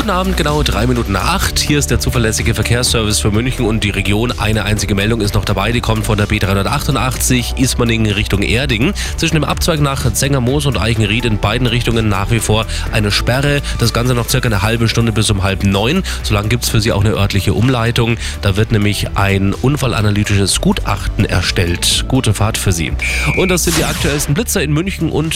Guten Abend, genau drei Minuten nach acht. Hier ist der zuverlässige Verkehrsservice für München und die Region. Eine einzige Meldung ist noch dabei, die kommt von der B388 Ismaning Richtung Erding. Zwischen dem Abzweig nach Zengermoos und Eichenried in beiden Richtungen nach wie vor eine Sperre. Das Ganze noch circa eine halbe Stunde bis um halb neun. Solange gibt es für Sie auch eine örtliche Umleitung. Da wird nämlich ein unfallanalytisches Gutachten erstellt. Gute Fahrt für Sie. Und das sind die aktuellsten Blitzer in München und